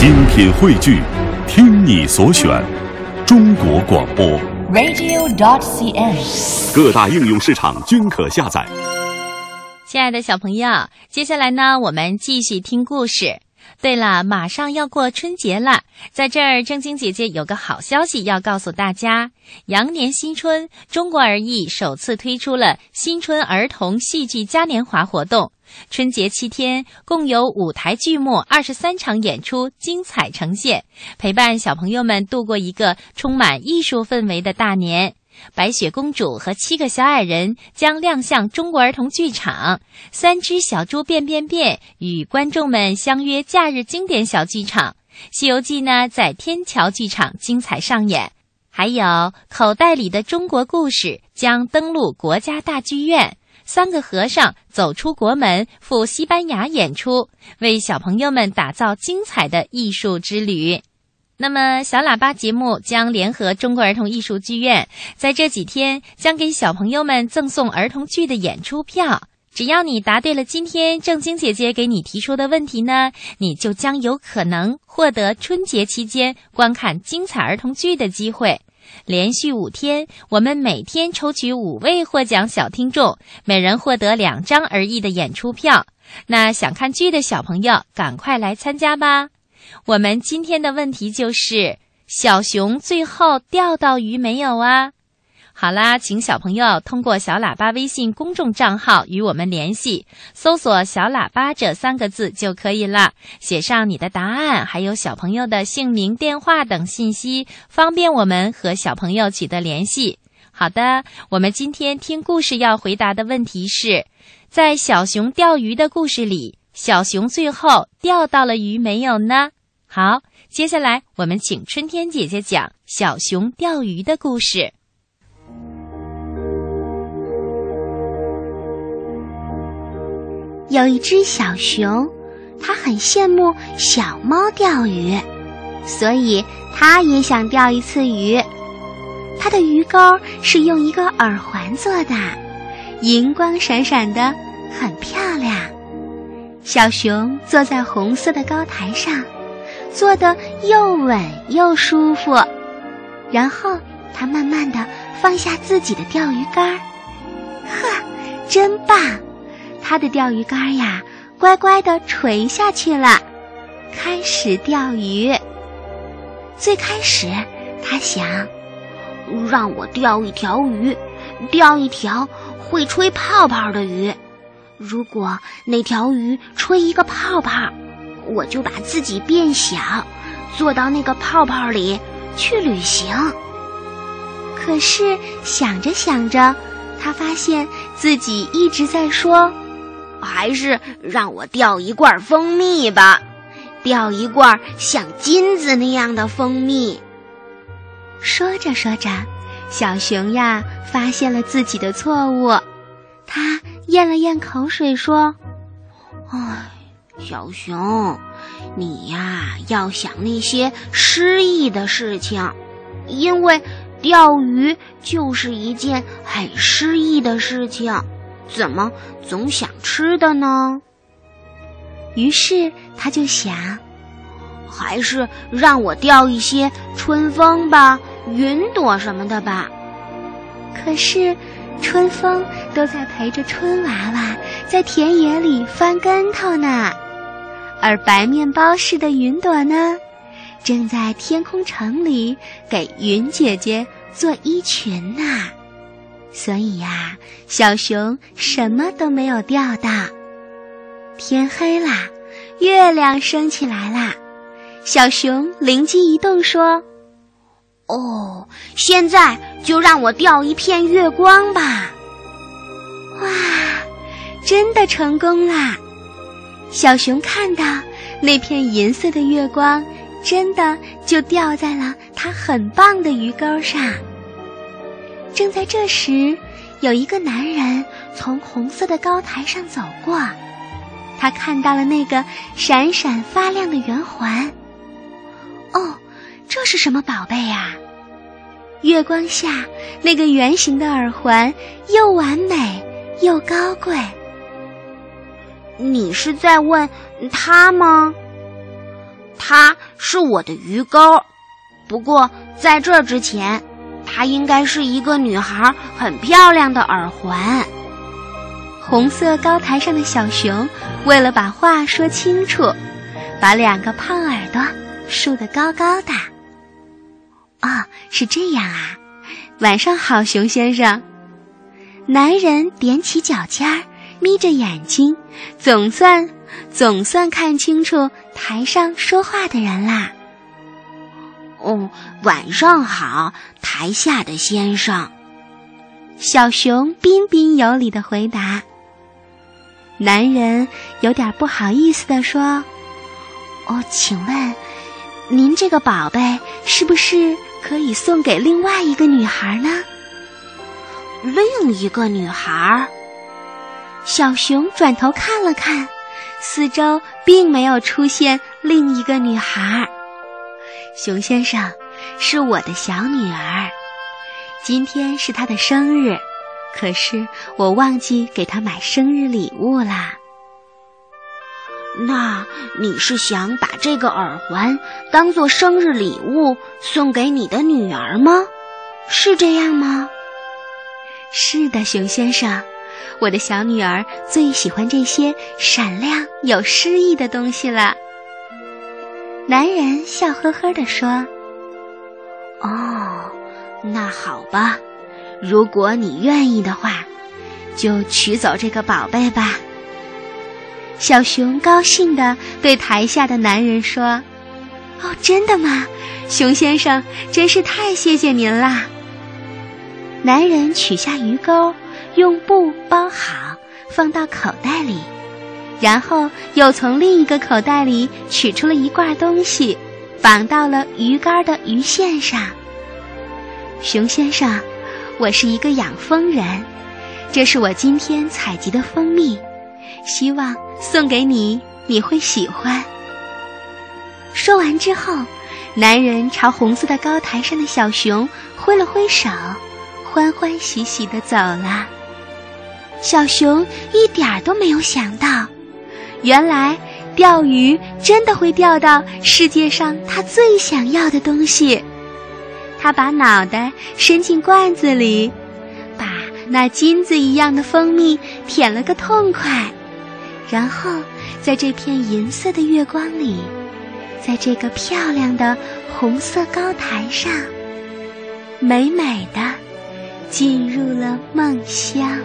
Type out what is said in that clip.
精品汇聚，听你所选，中国广播。radio.cn。各大应用市场均可下载。亲爱的小朋友，接下来呢，我们继续听故事。对了，马上要过春节了，在这儿，正晶姐姐有个好消息要告诉大家：羊年新春，中国儿艺首次推出了新春儿童戏剧嘉年华活动。春节七天，共有舞台剧目二十三场演出精彩呈现，陪伴小朋友们度过一个充满艺术氛围的大年。白雪公主和七个小矮人将亮相中国儿童剧场，三只小猪变变变与观众们相约假日经典小剧场。西游记呢，在天桥剧场精彩上演，还有口袋里的中国故事将登陆国家大剧院。三个和尚走出国门，赴西班牙演出，为小朋友们打造精彩的艺术之旅。那么，小喇叭节目将联合中国儿童艺术剧院，在这几天将给小朋友们赠送儿童剧的演出票。只要你答对了今天正晶姐姐给你提出的问题呢，你就将有可能获得春节期间观看精彩儿童剧的机会。连续五天，我们每天抽取五位获奖小听众，每人获得两张儿艺的演出票。那想看剧的小朋友，赶快来参加吧！我们今天的问题就是：小熊最后钓到鱼没有啊？好啦，请小朋友通过小喇叭微信公众账号与我们联系，搜索“小喇叭”这三个字就可以了，写上你的答案，还有小朋友的姓名、电话等信息，方便我们和小朋友取得联系。好的，我们今天听故事要回答的问题是：在小熊钓鱼的故事里，小熊最后钓到了鱼没有呢？好，接下来我们请春天姐姐讲小熊钓鱼的故事。有一只小熊，它很羡慕小猫钓鱼，所以它也想钓一次鱼。它的鱼钩是用一个耳环做的，银光闪闪的，很漂亮。小熊坐在红色的高台上，坐得又稳又舒服。然后它慢慢的放下自己的钓鱼竿，呵，真棒！他的钓鱼竿呀，乖乖地垂下去了，开始钓鱼。最开始，他想，让我钓一条鱼，钓一条会吹泡泡的鱼。如果那条鱼吹一个泡泡，我就把自己变小，坐到那个泡泡里去旅行。可是想着想着，他发现自己一直在说。还是让我钓一罐蜂蜜吧，钓一罐像金子那样的蜂蜜。说着说着，小熊呀发现了自己的错误，他咽了咽口水说：“唉，小熊，你呀要想那些诗意的事情，因为钓鱼就是一件很诗意的事情。”怎么总想吃的呢？于是他就想，还是让我钓一些春风吧、云朵什么的吧。可是，春风都在陪着春娃娃在田野里翻跟头呢，而白面包似的云朵呢，正在天空城里给云姐姐做衣裙呢。所以呀，小熊什么都没有钓到。天黑啦，月亮升起来啦。小熊灵机一动说：“哦，现在就让我钓一片月光吧！”哇，真的成功啦！小熊看到那片银色的月光，真的就掉在了它很棒的鱼钩上。正在这时，有一个男人从红色的高台上走过，他看到了那个闪闪发亮的圆环。哦，这是什么宝贝呀？月光下，那个圆形的耳环又完美又高贵。你是在问他吗？他是我的鱼钩。不过在这之前，她应该是一个女孩，很漂亮的耳环。红色高台上的小熊为了把话说清楚，把两个胖耳朵竖得高高的。哦，是这样啊。晚上好，熊先生。男人踮起脚尖，眯着眼睛，总算总算看清楚台上说话的人啦。哦，晚上好，台下的先生。小熊彬彬有礼的回答。男人有点不好意思地说：“哦，请问，您这个宝贝是不是可以送给另外一个女孩呢？”另一个女孩。小熊转头看了看，四周并没有出现另一个女孩。熊先生，是我的小女儿，今天是她的生日。可是我忘记给她买生日礼物啦。那你是想把这个耳环当做生日礼物送给你的女儿吗？是这样吗？是的，熊先生，我的小女儿最喜欢这些闪亮有诗意的东西了。男人笑呵呵地说：“哦，那好吧。”如果你愿意的话，就取走这个宝贝吧。小熊高兴地对台下的男人说：“哦，真的吗？熊先生，真是太谢谢您啦！”男人取下鱼钩，用布包好，放到口袋里，然后又从另一个口袋里取出了一罐东西，绑到了鱼竿的鱼线上。熊先生。我是一个养蜂人，这是我今天采集的蜂蜜，希望送给你，你会喜欢。说完之后，男人朝红色的高台上的小熊挥了挥手，欢欢喜喜的走了。小熊一点儿都没有想到，原来钓鱼真的会钓到世界上他最想要的东西。他把脑袋伸进罐子里，把那金子一样的蜂蜜舔了个痛快，然后在这片银色的月光里，在这个漂亮的红色高台上，美美的进入了梦乡。